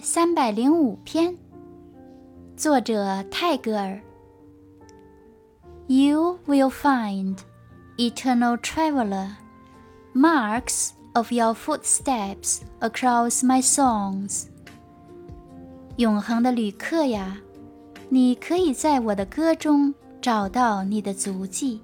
三百零五篇作者泰戈尔 you will find eternal traveler marks of your footsteps across my songs 永恒的旅客呀你可以在我的歌中找到你的足迹